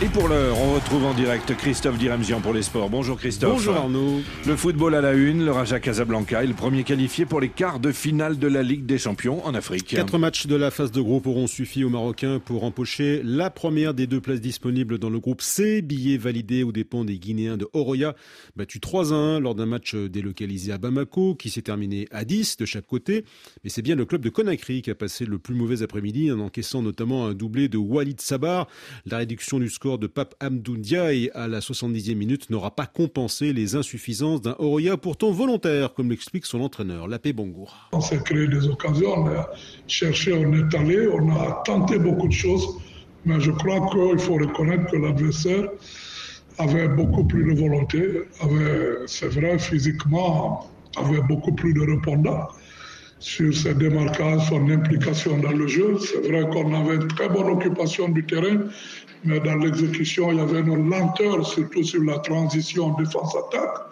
Et pour l'heure, on retrouve en direct Christophe Diremzian pour les sports. Bonjour Christophe. Bonjour Arnaud. Le football à la une, le Raja Casablanca est le premier qualifié pour les quarts de finale de la Ligue des Champions en Afrique. Quatre matchs de la phase de groupe auront suffi aux Marocains pour empocher la première des deux places disponibles dans le groupe C. Billet validé aux dépens des Guinéens de Oroya, battu 3 à 1 lors d'un match délocalisé à Bamako qui s'est terminé à 10 de chaque côté. Mais c'est bien le club de Conakry qui a passé le plus mauvais après-midi en encaissant notamment un doublé de Walid Sabar. La réduction du score de Pape Amdou Ndiaye à la 70e minute n'aura pas compensé les insuffisances d'un Oroya pourtant volontaire, comme l'explique son entraîneur, Lapé Bongoura. On s'est créé des occasions, on a cherché, on est allé, on a tenté beaucoup de choses, mais je crois qu'il faut reconnaître que l'adversaire avait beaucoup plus de volonté, c'est vrai, physiquement, avait beaucoup plus de répondants sur ses démarquages, son implication dans le jeu. C'est vrai qu'on avait une très bonne occupation du terrain, mais dans l'exécution, il y avait une lenteur, surtout sur la transition défense-attaque.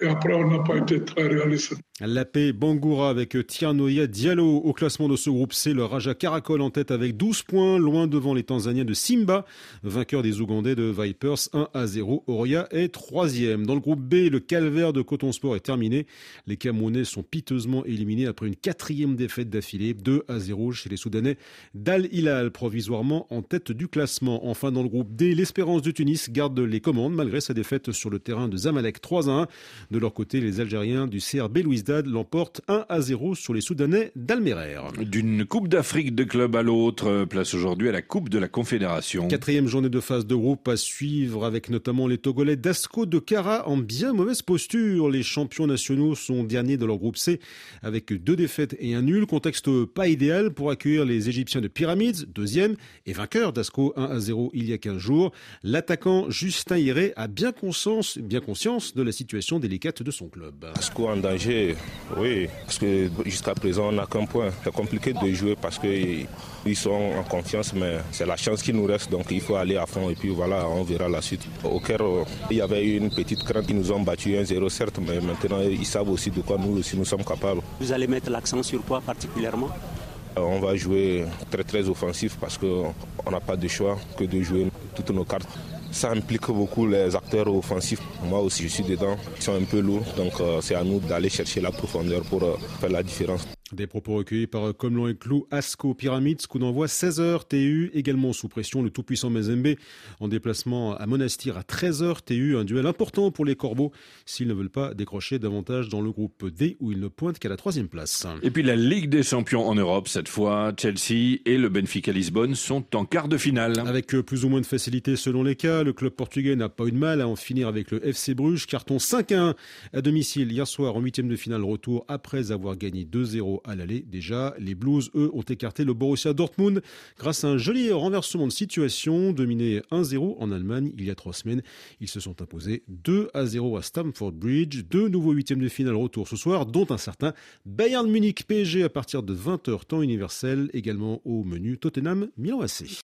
Et après, on n'a pas été très réaliste. La paix Bangoura avec Tianoya Diallo au classement de ce groupe C. Le Raja Caracol en tête avec 12 points, loin devant les Tanzaniens de Simba, vainqueur des Ougandais de Vipers 1 à 0. Oria est troisième. Dans le groupe B, le calvaire de Coton Sport est terminé. Les Camerounais sont piteusement éliminés après une quatrième défaite d'affilée, 2 à 0 chez les Soudanais. Dal Hilal provisoirement en tête du classement. Enfin, dans le groupe D, l'Espérance de Tunis garde les commandes malgré sa défaite sur le terrain de Zamalek 3 à 1. De leur côté, les Algériens du CRB Louis l'emporte 1 à 0 sur les Soudanais d'Almerer. D'une Coupe d'Afrique de club à l'autre, place aujourd'hui à la Coupe de la Confédération. Quatrième journée de phase de groupe à suivre avec notamment les Togolais d'Asco de Cara en bien mauvaise posture. Les champions nationaux sont derniers de leur groupe C avec deux défaites et un nul. Contexte pas idéal pour accueillir les Égyptiens de Pyramids, deuxième et vainqueur d'Asco 1 à 0 il y a 15 jours. L'attaquant Justin Hiré a bien conscience, bien conscience de la situation délicate de son club. Asco en danger, oui, parce que jusqu'à présent, on n'a qu'un point. C'est compliqué de jouer parce qu'ils sont en confiance, mais c'est la chance qui nous reste, donc il faut aller à fond et puis voilà, on verra la suite. Au Caire, il y avait une petite crainte, ils nous ont battu 1-0 certes, mais maintenant ils savent aussi de quoi nous aussi nous sommes capables. Vous allez mettre l'accent sur quoi particulièrement? On va jouer très très offensif parce qu'on n'a pas de choix que de jouer toutes nos cartes. Ça implique beaucoup les acteurs offensifs. Moi aussi, je suis dedans. Ils sont un peu lourds, donc c'est à nous d'aller chercher la profondeur pour faire la différence. Des propos recueillis par Comelon et Clou, Asco Pyramids, coup d'envoi 16h TU, également sous pression le tout-puissant Mazembe en déplacement à Monastir à 13h TU, un duel important pour les Corbeaux s'ils ne veulent pas décrocher davantage dans le groupe D où ils ne pointent qu'à la troisième place. Et puis la Ligue des Champions en Europe, cette fois, Chelsea et le Benfica Lisbonne sont en quart de finale. Avec plus ou moins de facilité selon les cas, le club portugais n'a pas eu de mal à en finir avec le FC Bruges, carton 5-1 à domicile hier soir en huitième de finale retour après avoir gagné 2-0 à l'aller déjà. Les Blues, eux, ont écarté le Borussia Dortmund grâce à un joli renversement de situation. Dominé 1-0 en Allemagne il y a trois semaines, ils se sont imposés 2 0 à Stamford Bridge. Deux nouveaux huitièmes de finale retour ce soir, dont un certain Bayern Munich PSG à partir de 20h temps universel, également au menu Tottenham Milan AC.